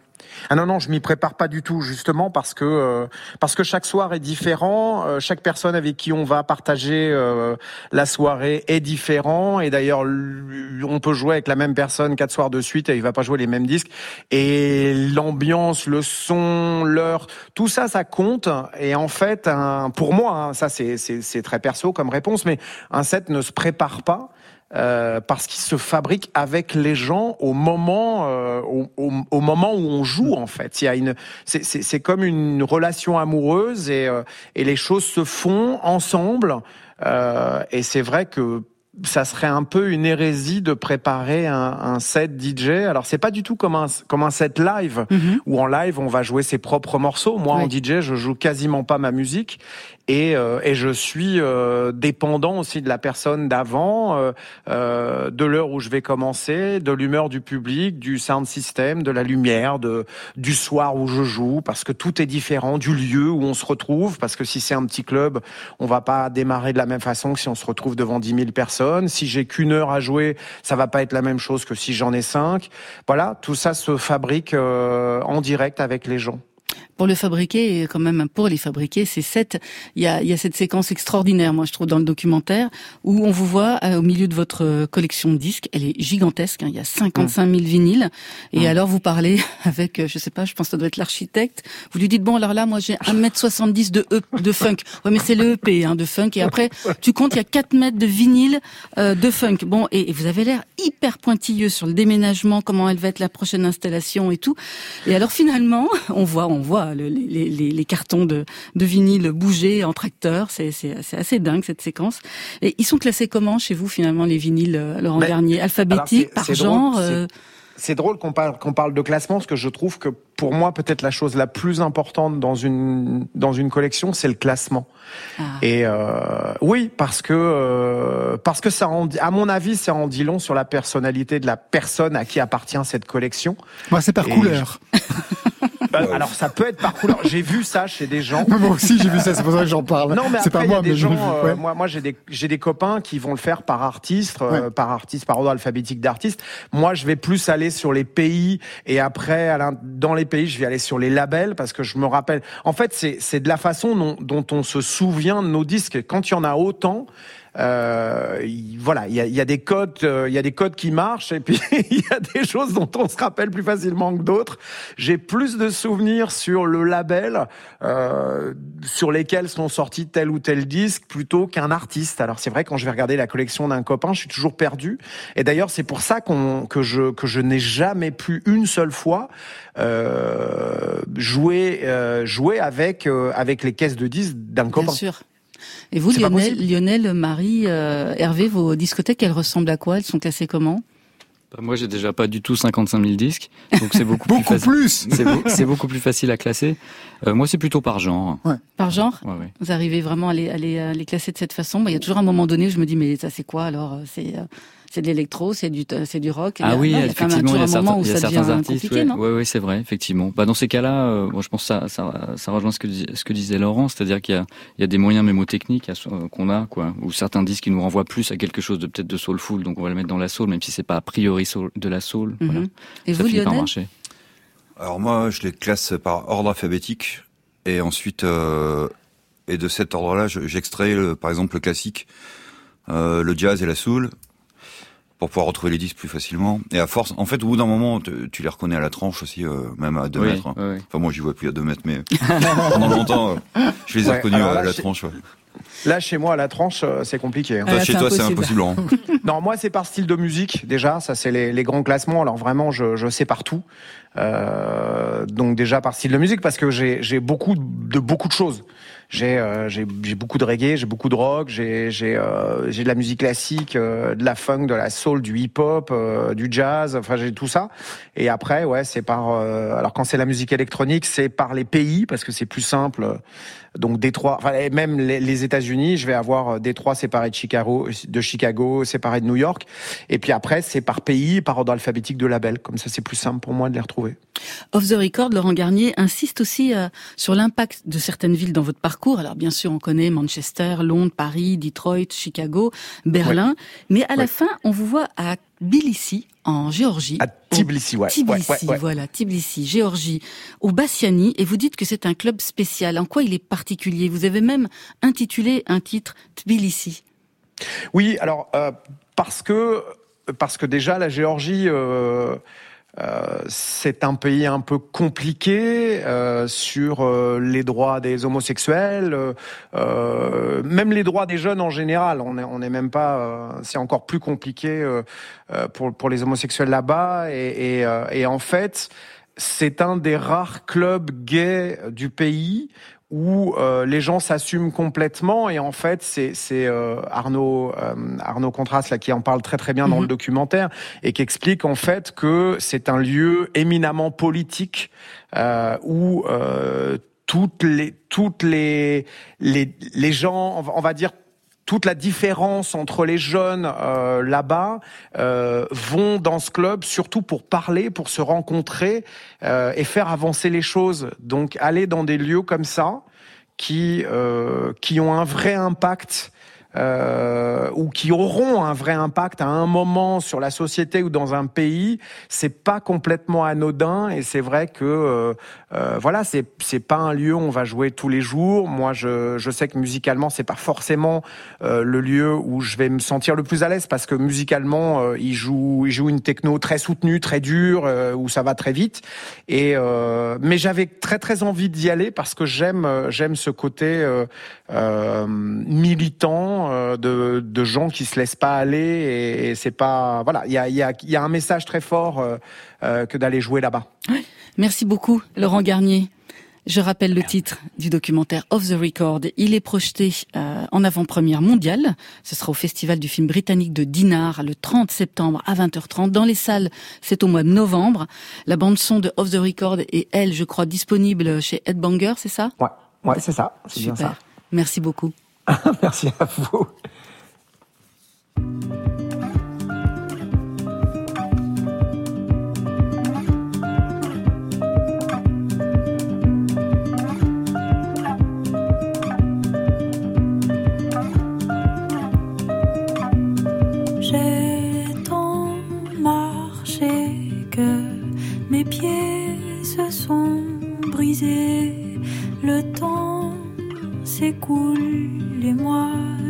Ah non non, je m'y prépare pas du tout justement parce que euh, parce que chaque soir est différent, euh, chaque personne avec qui on va partager euh, la soirée est différent et d'ailleurs on peut jouer avec la même personne quatre soirs de suite et il va pas jouer les mêmes disques et l'ambiance, le son, l'heure, tout ça ça compte et en fait un, pour moi hein, ça c'est c'est très perso comme réponse mais un set ne se prépare pas euh, parce qu'il se fabrique avec les gens au moment, euh, au, au- moment où on joue en fait. Il y a une, c'est comme une relation amoureuse et, euh, et les choses se font ensemble. Euh, et c'est vrai que ça serait un peu une hérésie de préparer un, un set DJ. Alors c'est pas du tout comme un comme un set live Mhm. où en live on va jouer ses propres morceaux. Moi en. DJ je joue quasiment pas ma musique et, euh, et je suis euh, dépendant aussi de la personne d'avant, euh, euh, de l'heure où je vais commencer, de l'humeur du public, du sound system, de la lumière, de du soir où je joue, parce que tout est différent, du lieu où on se retrouve, parce que si c'est un petit club, on va pas démarrer de la même façon que si on se retrouve devant 10 000 personnes. Si j'ai qu'une heure à jouer, ça va pas être la même chose que si j'en ai cinq. Voilà, tout ça se fabrique euh, en direct avec les gens. Pour le fabriquer, et quand même pour les fabriquer, ces sets, il y a, il y a cette séquence extraordinaire, moi je trouve, dans le documentaire, où on vous voit euh, au milieu de votre euh, collection de disques. Elle est gigantesque, hein, il y a 55 000 vinyles. Et alors vous parlez avec, euh, je sais pas, je pense que ça doit être l'architecte. Vous lui dites bon alors là, moi j'ai 1m70 de e, de funk. Ouais mais c'est le EP hein, de funk. Et après tu comptes, il y a 4 mètres de vinyle euh, de funk. Bon et, et vous avez l'air hyper pointilleux sur le déménagement, comment elle va être la prochaine installation et tout. Et alors finalement, on voit, on voit le- les, les, les cartons de, de vinyle bouger en tracteur. C'est, c'est, c'est assez dingue cette séquence. Et ils sont classés comment chez vous finalement les vinyles, euh, Laurent Mais- Garnier? Alphabétique, par genre drôle, euh, C'est drôle qu'on parle, qu'on parle de classement, parce que je trouve que pour moi, peut-être la chose la plus importante dans une, dans une collection, c'est le classement. ah. Et euh, oui, parce que euh, parce que ça en, à mon avis, ça en dit long sur la personnalité de la personne à qui appartient cette collection. Moi, c'est par Et couleur. Alors ça peut être par couleur. J'ai vu ça chez des gens. Moi aussi, j'ai vu ça, c'est pour ça que j'en parle. Non, mais c'est pas moi, des mais gens. euh, ouais. moi, moi, j'ai des j'ai des copains qui vont le faire par artiste, euh, Ouais. par artiste, par ordre alphabétique d'artiste. Moi, je vais plus aller sur les pays et après, dans les pays, je vais aller sur les labels parce que je me rappelle. En fait, c'est c'est de la façon dont, dont on se souvient de nos disques. Quand il y en a autant. Euh, il- voilà, il y a, y a des codes, euh, il y a des codes qui marchent et puis il y a des choses dont on se rappelle plus facilement que d'autres. J'ai plus de souvenirs sur le label euh, sur lesquels sont sortis tel ou tel disque plutôt qu'un artiste. Alors c'est vrai quand je vais regarder la collection d'un copain, je suis toujours perdu. Et d'ailleurs c'est pour ça qu'on que je que je n'ai jamais pu une seule fois euh, jouer euh, jouer avec euh, avec les caisses de disques d'un Bien copain. sûr. Et vous, Lionel. Lionel, Marie, euh, Hervé, vos discothèques, elles ressemblent à quoi? Elles sont classées comment? Bah, moi, j'ai déjà pas du tout 55 000 disques, donc c'est beaucoup, plus Beaucoup facile. plus. C'est beau- c'est beaucoup plus facile à classer. Euh, moi, c'est plutôt par genre. Par genre? Ouais, ouais. Vous arrivez vraiment à les, à les, à les classer de cette façon Bah, Il y a toujours un moment donné où je me dis, mais ça c'est quoi alors? C'est euh, c'est de l'électro, c'est du, c'est du rock Ah oui, non, il y a quand même effectivement, il y a toujours un moment certains, y a ça certains devient artistes. compliqué, ouais, non? Ouais, c'est vrai, effectivement. Bah, dans ces cas-là, euh, moi, je pense que ça, ça, ça rejoint ce que, ce que disait Laurent, c'est-à-dire qu'il y a, il y a des moyens mémotechniques à- euh, qu'on a, quoi, ou certains disques qui nous renvoient plus à quelque chose de peut-être de soulful, donc on va le mettre dans la soul, même si c'est pas a priori soul- de la soul. Mhm. voilà. Et ça vous, finit par Lionel? marcher. Alors moi, je les classe par ordre alphabétique et ensuite, euh, et de cet ordre-là, je- j'extrais le- par exemple le classique, euh, le jazz et la soul pour pouvoir retrouver les disques plus facilement. Et à force, en fait, au bout d'un moment, tu, tu les reconnais à la tranche aussi, euh, même à deux Oui, mètres. hein. ouais. Enfin, moi, j'y vois plus à deux mètres, mais pendant longtemps, euh, je les ai Ouais, reconnus à la tranche. Ouais. Là, chez moi, à la tranche, euh, c'est compliqué. hein. Toi, chez toi, c'est impossible. Laurent. Non, moi c'est par style de musique déjà, ça c'est les, les grands classements. Alors vraiment, je, je sais partout. Euh, donc déjà par style de musique parce que j'ai j'ai beaucoup de beaucoup de choses. J'ai euh, j'ai beaucoup de reggae, j'ai beaucoup de rock, j'ai euh, de la musique classique, euh, de la funk, de la soul, du hip-hop, du jazz. Enfin, j'ai tout ça. Et après, ouais, c'est par. alors quand c'est la musique électronique, c'est par les pays parce que c'est plus simple. Donc Détroit, enfin et même les, les États-Unis, je vais avoir euh, Détroit séparé de Chicago, de Chicago, séparé de New York. Et puis après, c'est par pays, par ordre alphabétique de label. Comme ça, c'est plus simple pour moi de les retrouver. Off the Record, Laurent Garnier insiste aussi euh, sur l'impact de certaines villes dans votre parcours. Alors bien sûr, on connaît Manchester, Londres, Paris, Detroit, Chicago, Berlin. Mais à la fin, on vous voit à Tbilissi, en Géorgie. À Tbilissi, ouais. Tbilissi, Ouais, ouais, ouais. voilà, Tbilissi, Géorgie, au Bassiani, et vous dites que c'est un club spécial. En quoi il est particulier? Vous avez même intitulé un titre Tbilissi. Oui, alors euh, parce que parce que déjà la Géorgie. euh, euh, c'est un pays un peu compliqué euh, sur euh, les droits des homosexuels, euh, euh, même les droits des jeunes en général. On est, on est même pas. c'est encore plus compliqué pour pour les homosexuels là-bas. Et, et, et en fait, c'est un des rares clubs gays du pays où euh, les gens s'assument complètement et en fait c'est c'est euh, Arnaud euh, Arnaud Contras là qui en parle très très bien dans Mhm. le documentaire et qui explique en fait que c'est un lieu éminemment politique euh, où euh, toutes les toutes les les les gens on va- on va dire toute la différence entre les jeunes euh, là-bas euh, vont dans ce club surtout pour parler, pour se rencontrer euh, et faire avancer les choses. Donc aller dans des lieux comme ça qui euh, qui ont un vrai impact euh, ou qui auront un vrai impact à un moment sur la société ou dans un pays, c'est pas complètement anodin et c'est vrai que euh, euh, voilà, c'est c'est pas un lieu où on va jouer tous les jours. Moi, je je sais que musicalement, c'est pas forcément euh, le lieu où je vais me sentir le plus à l'aise parce que musicalement, euh, il joue il joue une techno très soutenue, très dure, où ça va très vite. Et mais j'avais très très envie d'y aller parce que j'aime j'aime ce côté militant euh, de, de gens qui se laissent pas aller et, et c'est pas voilà il y a y a y a un message très fort euh, euh, que d'aller jouer là-bas. Merci beaucoup, Laurent Garnier. Je rappelle le titre du documentaire Off the Record. Il est projeté euh, en avant-première mondiale. Ce sera au Festival du film britannique de Dinard le 30 septembre à 20h30. Dans les salles, c'est au mois de novembre. La bande son de Off the Record est, elle, je crois, disponible chez Headbanger, c'est ça? Ouais ouais c'est ça c'est bien Super. ça. Merci beaucoup. Merci à vous. J'ai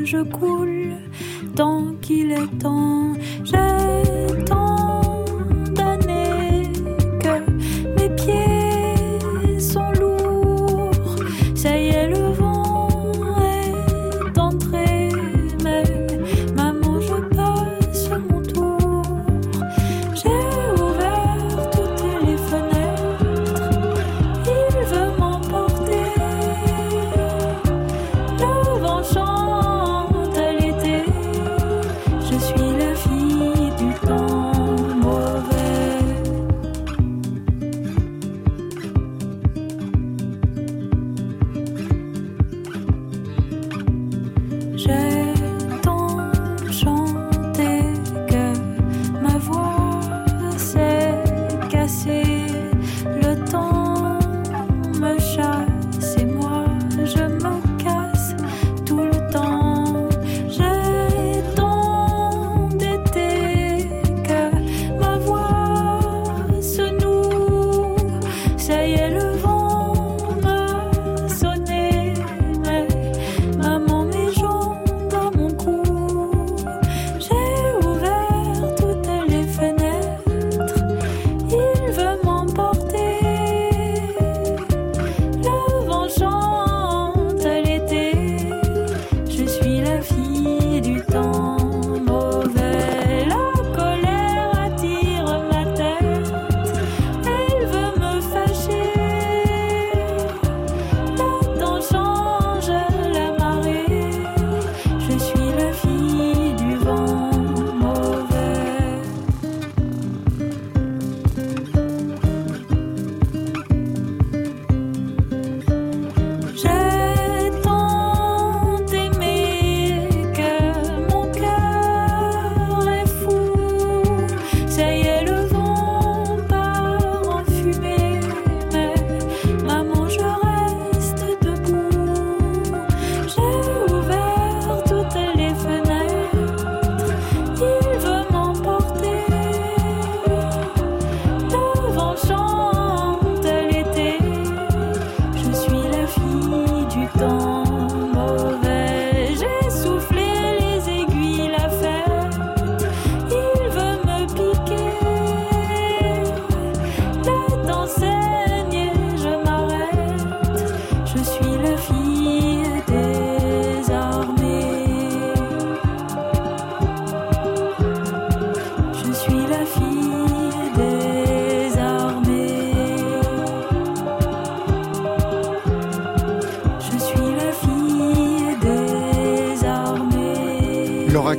je coule tant qu'il est temps.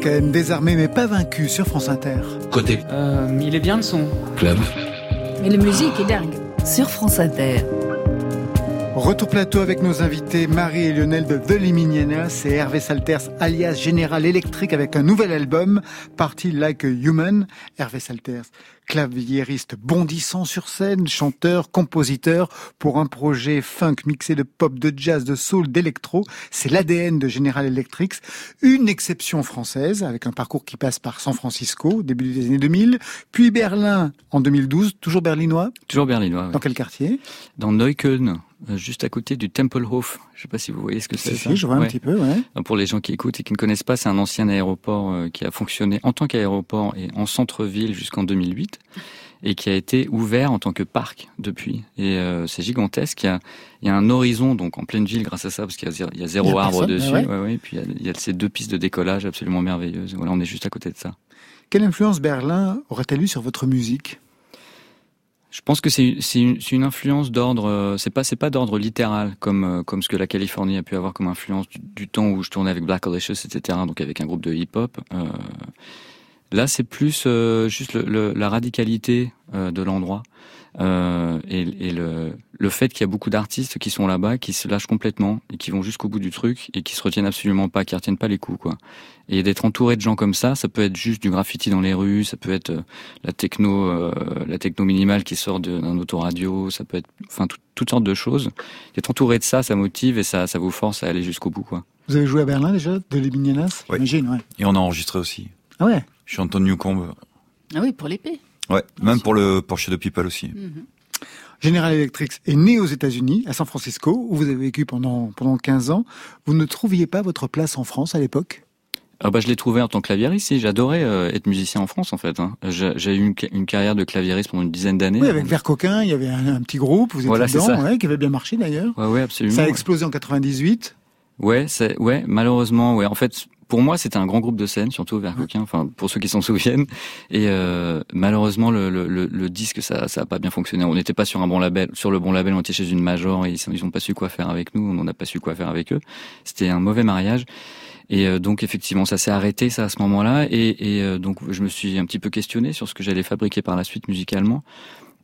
Désarmé mais pas vaincu sur France Inter. Côté Euh, il est bien le son. club, Mais la musique est dingue. Sur France Inter. Retour plateau avec nos invités Marie et Lionel de The Liminianas et Hervé Salters alias Général Electric avec un nouvel album, Party Like a Human. Hervé Salters, claviériste bondissant sur scène, chanteur, compositeur pour un projet funk mixé de pop, de jazz, de soul, d'électro. C'est l'ADN de General Electric. Une exception française avec un parcours qui passe par San Francisco début des années 2000, puis Berlin en 2012, toujours berlinois? Toujours berlinois. Dans quel quartier? Dans Neukölln, juste à côté du Tempelhof. Je sais pas si vous voyez ce que c'est. Si, je vois un petit peu, ouais. Donc, Pour les gens qui écoutent et qui ne connaissent pas, c'est un ancien aéroport euh, qui a fonctionné en tant qu'aéroport et en centre-ville jusqu'en 2008 et qui a été ouvert en tant que parc depuis. Et euh, c'est gigantesque. Il y, a, il y a un horizon donc en pleine ville grâce à ça parce qu'il y a zéro, il y a zéro Il y a arbre dessus. ouais. Ouais. Et puis il y, a, il y a ces deux pistes de décollage absolument merveilleuses. Voilà, on est juste à côté de ça. Quelle influence Berlin aurait-elle eu sur votre musique? Je pense que c'est une, une influence d'ordre. euh, C'est pas c'est pas d'ordre littéral comme euh, comme ce que la Californie a pu avoir comme influence du, du temps où je tournais avec Black Alicious, etc. Donc avec un groupe de hip-hop. Euh, là, c'est plus euh, juste le, le- la radicalité euh, de l'endroit euh, et, et le le fait qu'il y a beaucoup d'artistes qui sont là-bas, qui se lâchent complètement et qui vont jusqu'au bout du truc et qui se retiennent absolument pas, qui retiennent pas les coups, quoi. Et d'être entouré de gens comme ça, ça peut être juste du graffiti dans les rues, ça peut être euh, la techno, euh, la techno minimale qui sort d'un autoradio, ça peut être, enfin, tout- toutes sortes de choses. D'être entouré de ça, ça motive et ça, ça vous force à aller jusqu'au bout, quoi. Vous avez joué à Berlin déjà, de Liminianas Ouais. J'imagine, ouais. Et on a enregistré aussi. Ah ouais Je suis Anton Newcombe. Ah oui, pour l'épée. Ouais, même pour le Porsche de People aussi. Mhm. General Electric est né aux États-Unis, à San Francisco, où vous avez vécu pendant, pendant 15 ans. Vous ne trouviez pas votre place en France à l'époque? Ah bah je l'ai trouvé en tant que claviériste, si j'adorais euh, être musicien en France en fait. hein. J'ai j'ai eu une, ca- une carrière de claviériste pendant une dizaine d'années. Oui, avec Vert Coquin, il y avait un, un petit groupe, vous étiez Voilà, c'est dedans, ça. ouais, qui avait bien marché d'ailleurs. Ouais ouais absolument. Ça a ouais. explosé en 98. Ouais, c'est ouais, malheureusement, ouais. En fait, pour moi, c'était un grand groupe de scène, surtout vers Coquin, enfin pour ceux qui s'en souviennent. Et euh, malheureusement, le, le, le, le disque, ça, ça a pas bien fonctionné. On n'était pas sur un bon label, sur le bon label. On était chez une major et ils, ils ont pas su quoi faire avec nous. On n'a pas su quoi faire avec eux. C'était un mauvais mariage. Et euh, donc effectivement, ça s'est arrêté ça à ce moment-là. Et, et euh, donc je me suis un petit peu questionné sur ce que j'allais fabriquer par la suite musicalement.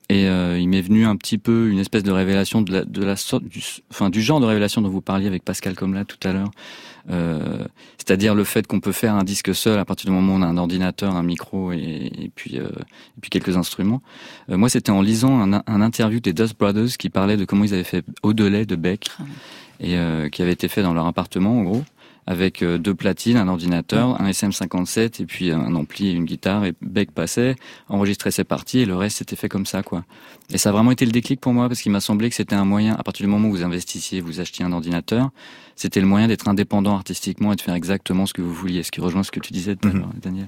Et euh, il m'est venu un petit peu une espèce de révélation de la, de la sorte, du, enfin du genre de révélation dont vous parliez avec Pascal Comla tout à l'heure. Euh, c'est-à-dire le fait qu'on peut faire un disque seul à partir du moment où on a un ordinateur, un micro et, et puis euh, et puis quelques instruments. Euh, moi, c'était en lisant un, un interview des Dust Brothers qui parlait de comment ils avaient fait Au-delà de Beck et euh, qui avait été fait dans leur appartement en gros avec euh, deux platines, un ordinateur, un SM57 et puis un ampli et une guitare et Beck passait, enregistrait ses parties et le reste c'était fait comme ça quoi. Et ça a vraiment été le déclic pour moi parce qu'il m'a semblé que c'était un moyen à partir du moment où vous investissiez, vous achetiez un ordinateur, c'était le moyen d'être indépendant artistiquement et de faire exactement ce que vous vouliez, ce qui rejoint ce que tu disais tout à l'heure, Daniel.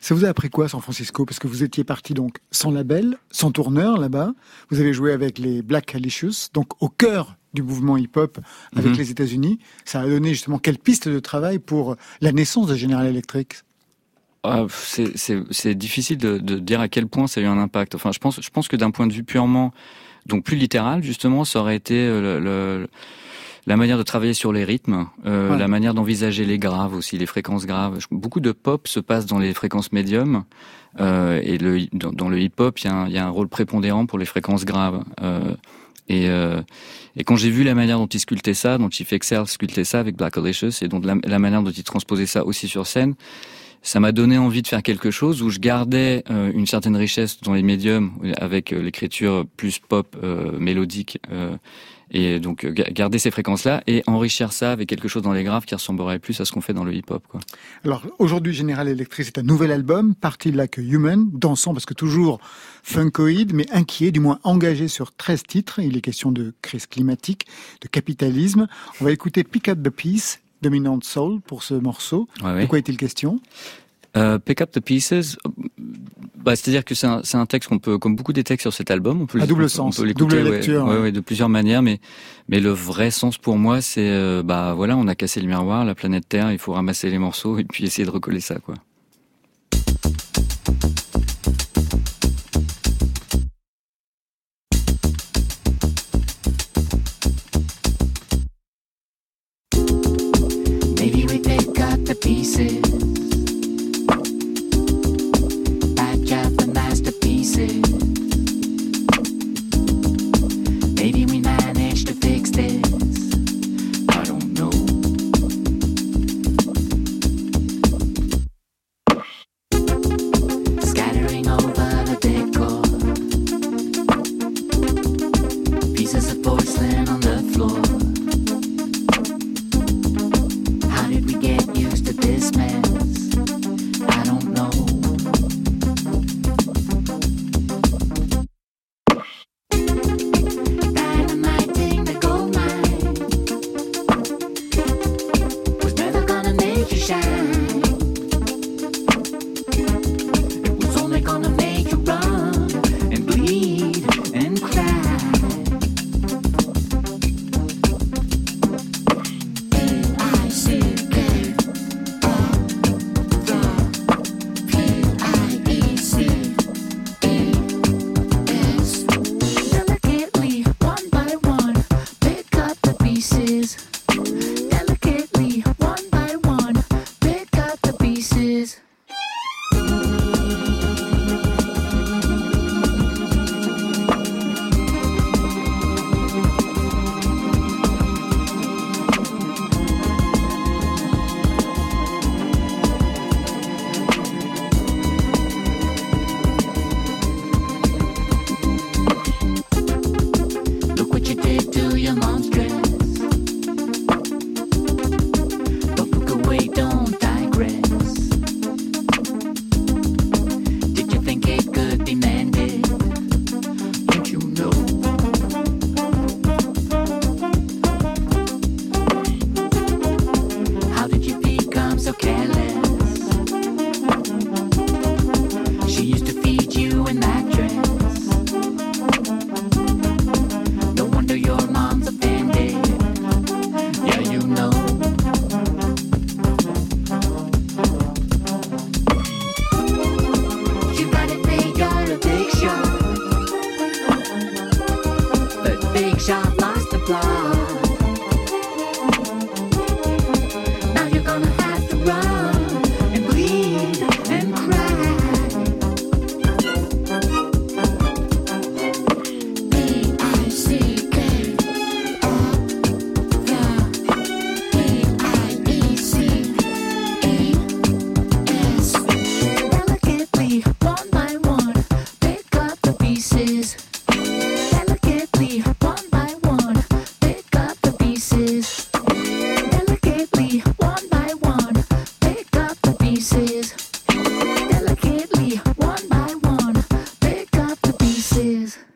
Ça vous a appris quoi, San Francisco? Parce que vous étiez parti donc sans label, sans tourneur là-bas. Vous avez joué avec les Black Alicious, donc au cœur du mouvement hip-hop avec Mhm. les États-Unis. Ça a donné justement quelle piste de travail pour la naissance de General Electric? Ah, c'est- difficile de, de dire à quel point ça a eu un impact. Enfin, je pense, je pense que d'un point de vue purement, donc plus littéral, justement, ça aurait été euh, le, le- la manière de travailler sur les rythmes, euh, Ouais. la manière d'envisager les graves aussi, les fréquences graves. Beaucoup de pop se passe dans les fréquences médiums, euh, et le, dans, dans le hip-hop, il y, a un- il y a un rôle prépondérant pour les fréquences graves. Euh, et, euh, et quand j'ai vu la manière dont il sculptait ça, dont Chief Excel sculptait ça avec Black Alicious, et donc la, manière dont il transposait ça aussi sur scène, ça m'a donné envie de faire quelque chose où je gardais euh, une certaine richesse dans les médiums avec euh, l'écriture plus pop euh, mélodique euh, et donc euh, ga- garder ces fréquences là et enrichir ça avec quelque chose dans les graves qui ressemblerait plus à ce qu'on fait dans le hip hop quoi. Alors aujourd'hui, General Electric, c'est un nouvel album, Party Like a Human, dansant parce que toujours funkoïde, mais inquiet, du moins engagé sur 13 titres. Il est question de crise climatique, de capitalisme. On va écouter Pick Up the Peace, Dominant Soul, pour ce morceau. Ouais, De quoi est-il question? Euh, Pick Up the Pieces, bah, c'est-à-dire que c'est un, un texte qu'on peut, comme beaucoup des textes sur cet album, on peut, À le- double on sens, peut l'écouter, double lecture, ouais, ouais. ouais, de plusieurs manières, mais, mais le vrai sens pour moi, c'est, euh, bah voilà, on a cassé le miroir, la planète Terre, il faut ramasser les morceaux et puis essayer de recoller ça, quoi.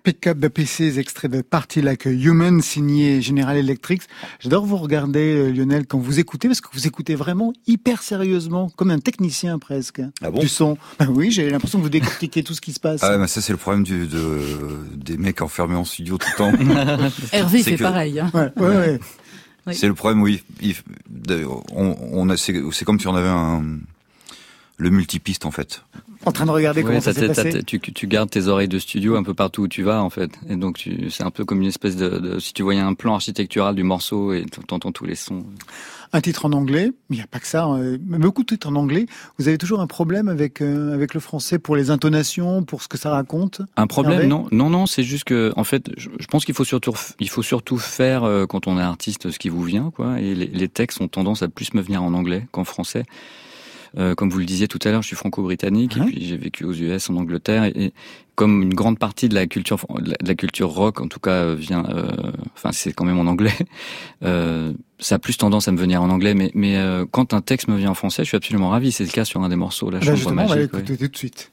Pick Up the Pieces, extrait de Party Like a Human, signé General Electric. J'adore vous regarder, euh, Lionel, quand vous écoutez, parce que vous écoutez vraiment hyper sérieusement, comme un technicien presque, Ah bon du son. Ben oui, j'ai l'impression que vous décortiquez tout ce qui se passe. Ah ouais, mais ça c'est le problème du, de, des mecs enfermés en studio tout le temps. Hervé C'est fait que- pareil. hein. Ouais, ouais, ouais. Oui. C'est le problème, oui. On, on a, c'est c'est comme si on avait un le multipiste en fait. En train de regarder comment ça s'est passé. tu, tu gardes tes oreilles de studio un peu partout où tu vas en fait, et donc tu, c'est un peu comme une espèce de, de- si tu voyais un plan architectural du morceau et t'entends tous les sons. Un titre en anglais, mais il n'y a pas que ça. euh, mais beaucoup de titres en anglais. Vous avez toujours un problème avec euh, avec le français pour les intonations, pour ce que ça raconte. Un problème Hervé? Non, non, non. C'est juste que, en fait, je, je pense qu'il faut surtout, il faut surtout faire euh, quand on est artiste ce qui vous vient, quoi. Et les, les textes ont tendance à plus me venir en anglais qu'en français. Euh, comme vous le disiez tout à l'heure, je suis franco-britannique Ouais. et puis j'ai vécu aux US, en Angleterre, et, et comme une grande partie de la culture, de la, de la culture rock, en tout cas, euh, vient, euh, enfin, c'est quand même en anglais. Euh, ça a plus tendance à me venir en anglais, mais, mais quand un texte me vient en français, je suis absolument ravi. C'est le cas sur un des morceaux, la Ah ben chambre justement, on va magique. ouais. l'écouter tout de suite.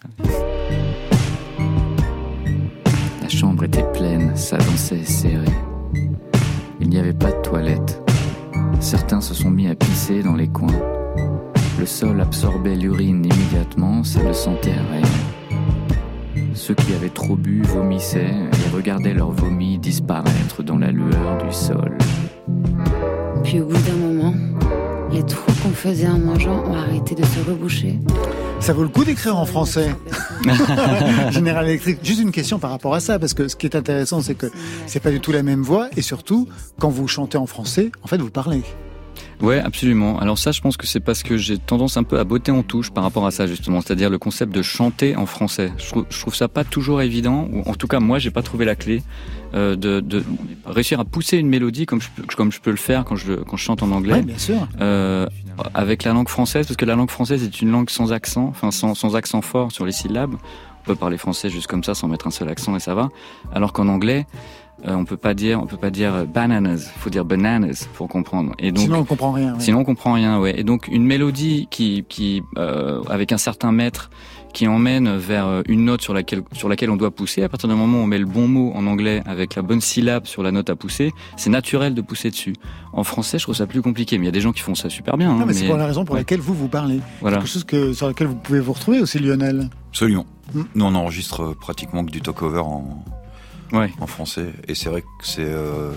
La chambre était pleine, ça dansait serré. Il n'y avait pas de toilette. Certains se sont mis à pisser dans les coins. Le sol absorbait l'urine immédiatement, ça le sentait à rien. Ceux qui avaient trop bu vomissaient et regardaient leur vomi disparaître dans la lueur du sol. Puis au bout d'un moment, les trous qu'on faisait en mangeant ont arrêté de se reboucher. Ça vaut le coup d'écrire en français. Général Electric. Juste une question par rapport à ça, parce que ce qui est intéressant, c'est que c'est pas du tout la même voix, et surtout, quand vous chantez en français, en fait, vous parlez. Ouais, absolument. Alors ça, je pense que c'est parce que j'ai tendance un peu à botter en touche par rapport à ça justement, c'est-à-dire le concept de chanter en français. Je trouve, je trouve ça pas toujours évident, ou en tout cas moi, j'ai pas trouvé la clé euh, de, de réussir à pousser une mélodie comme je, peux- comme je peux le faire quand je, quand je chante en anglais. Oui, bien sûr. Euh, avec la langue française, parce que la langue française est une langue sans accent, enfin sans, sans accent fort sur les syllabes. On peut parler français juste comme ça, sans mettre un seul accent et ça va. Alors qu'en anglais, euh, on peut pas dire, on peut pas dire euh, bananas, il faut dire bananas pour comprendre. Et donc, Sinon, on comprend rien. ouais. Sinon, on comprend rien, ouais. Et donc, une mélodie qui, qui euh, avec un certain mètre, qui emmène vers une note sur laquelle, sur laquelle on doit pousser. À partir du moment où on met le bon mot en anglais avec la bonne syllabe sur la note à pousser, c'est naturel de pousser dessus. En français, je trouve ça plus compliqué. Mais il y a des gens qui font ça super bien. Non, hein, mais c'est pour la raison pour ouais. laquelle vous vous parlez. Voilà. Quelque chose que, sur laquelle vous pouvez vous retrouver aussi, Lionel. Absolument. Hmm. Nous on enregistre pratiquement que du talk-over en, Ouais. en français, et c'est vrai que c'est euh,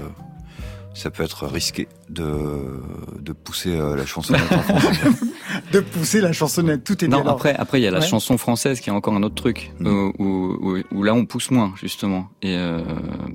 ça peut être risqué de, de pousser euh, la chansonnette en français. De pousser la chansonnette, tout est. Non, Alors, après, après, il y a la Ouais. chanson française qui est encore un autre truc, Mm. où, où, où là, on pousse moins, justement. Et euh,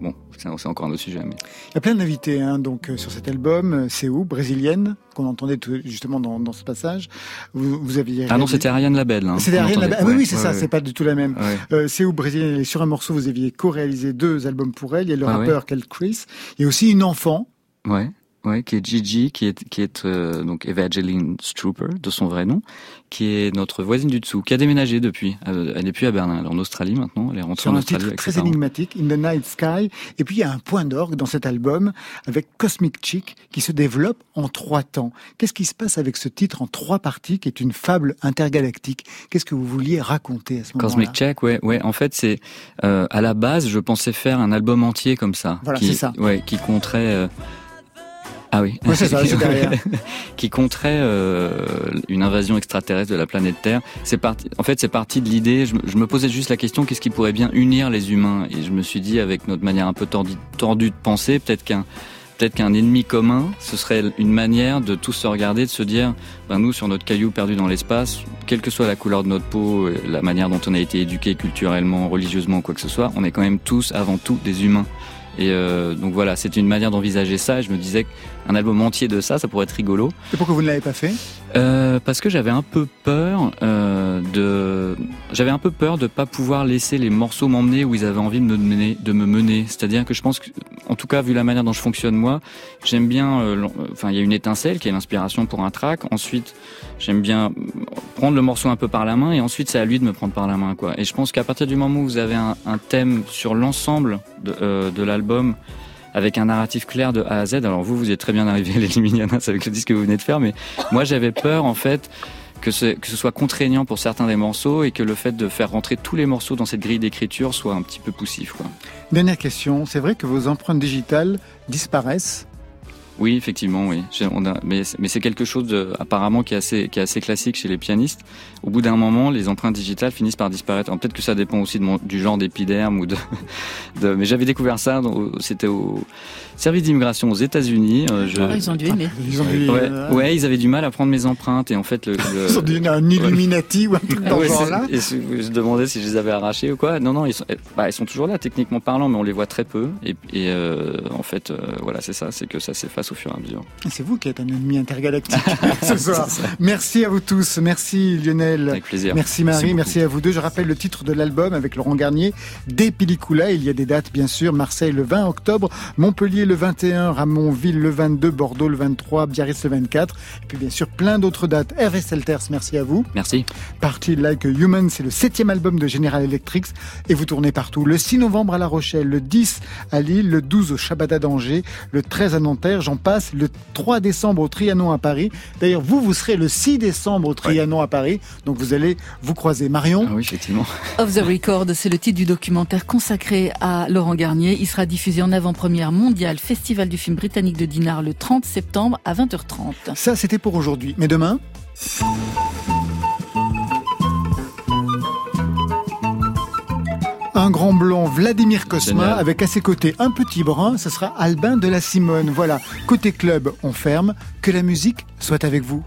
bon, c'est encore un autre sujet. Mais... Il y a plein d'invités hein, donc euh, sur cet album. euh, C'est où? Brésilienne, qu'on entendait tout- justement dans, dans ce passage. Vous, vous aviez. Ah non, réalisé- c'était Ariane Labelle. Hein, C'était Ariane. Labelle. Ah oui, Ouais, oui, c'est ouais, ça, ouais. c'est pas du tout la même. Euh, c'est où? Brésilienne, et sur un morceau, vous aviez co-réalisé deux albums pour elle. Il y a le rappeur Kel Chris. Il y a aussi une enfant. Ouais, ouais, qui est Gigi, qui est qui est euh, donc Evangeline Strooper de son vrai nom, qui est notre voisine du dessous, qui a déménagé depuis. Euh, Elle est plus à Berlin, elle est en Australie maintenant. Elle est rentrée sur en un Australie titre avec très énigmatique, In the Night Sky. Et puis il y a un point d'orgue dans cet album avec Cosmic Chick qui se développe en trois temps. Qu'est-ce qui se passe avec ce titre en trois parties qui est une fable intergalactique? Qu'est-ce que vous vouliez raconter à ce moment-là? Cosmic Check, ouais, ouais. En fait, c'est euh, à la base, je pensais faire un album entier comme ça, Voilà, qui, c'est ça. ouais, qui compterait. euh, Ah oui. Ouais, c'est ça, qui compterait euh, une invasion extraterrestre de la planète Terre. C'est parti. En fait, c'est parti de l'idée. Je, me- je me posais juste la question qu'est-ce qui pourrait bien unir les humains? Et je me suis dit, avec notre manière un peu tordue, tordue de penser, peut-être qu'un peut-être qu'un ennemi commun, ce serait une manière de tous se regarder, de se dire, ben nous sur notre caillou perdu dans l'espace, quelle que soit la couleur de notre peau, euh, la manière dont on a été éduqué culturellement, religieusement, quoi que ce soit, on est quand même tous avant tout des humains. Et euh, donc voilà, c'était une manière d'envisager ça. Et je me disais qu'un album entier de ça, ça pourrait être rigolo. Et pourquoi vous ne l'avez pas fait Euh, parce que j'avais un peu peur euh, de, j'avais un peu peur de pas pouvoir laisser les morceaux m'emmener où ils avaient envie de me mener, de me mener. C'est-à-dire que je pense que, en tout cas vu la manière dont je fonctionne moi, j'aime bien, euh, l'en- enfin il y a une étincelle qui est l'inspiration pour un track. Ensuite, j'aime bien prendre le morceau un peu par la main et ensuite c'est à lui de me prendre par la main quoi. Et je pense qu'à partir du moment où vous avez un, un thème sur l'ensemble de, euh, de l'album avec un narratif clair de A à Z. Alors vous, vous êtes très bien arrivé à l'Eliminianas avec le disque que vous venez de faire, mais moi j'avais peur en fait que, ce, que ce soit contraignant pour certains des morceaux et que le fait de faire rentrer tous les morceaux dans cette grille d'écriture soit un petit peu poussif. Dernière question, c'est vrai que vos empreintes digitales disparaissent oui, effectivement, oui. On a, mais, mais c'est quelque chose de, apparemment qui est assez qui est assez classique chez les pianistes. Au bout d'un moment, les empreintes digitales finissent par disparaître. Peut-être que ça dépend aussi de mon, du genre d'épiderme ou de, de mais j'avais découvert ça. C'était au service d'immigration aux États-Unis. Euh, je... Ah, ils ont dû aimer. Ils ont dû, ouais, euh... ouais, ils avaient du mal à prendre mes empreintes et en fait le, le... ils ont dû un Illuminati ou un truc dans ouais, genre là. Et je demandais si je les avais arrachés ou quoi. Non, non, ils sont, bah, ils sont toujours là techniquement parlant, mais on les voit très peu. Et, et euh, en fait, euh, voilà, c'est ça, c'est que ça s'efface au fur et à mesure. C'est vous qui êtes un ennemi intergalactique ce soir. Merci à vous tous. Merci Lionel. Avec plaisir. Merci Marie. Merci, merci à vous deux. Je rappelle le titre de l'album avec Laurent Garnier, Des Pellicula. Il y a des dates, bien sûr. Marseille le 20 octobre, Montpellier le 21, Ramonville le 22, Bordeaux le 23, Biarritz le 24. Et puis, bien sûr, plein d'autres dates. Hervé Selters, merci à vous. Merci. Party Like a Human, c'est le septième album de General Electric et vous tournez partout. Le 6 novembre à La Rochelle, le 10 à Lille, le 12 au Shabada d'Angers, le 13 à Nanterre, passe, le 3 décembre au Trianon à Paris. D'ailleurs, vous, vous serez le 6 décembre au Trianon à Paris. Donc vous allez vous croiser. Marion ah Oui, effectivement. Off the Record, c'est le titre du documentaire consacré à Laurent Garnier. Il sera diffusé en avant-première mondiale Festival du film britannique de Dinard le 30 septembre à 20h30. Ça, c'était pour aujourd'hui. Mais demain un grand blond Vladimir Cosma Génial. avec à ses côtés un petit brun, ce sera Albin de la Simone. Voilà, côté club, on ferme. Que la musique soit avec vous.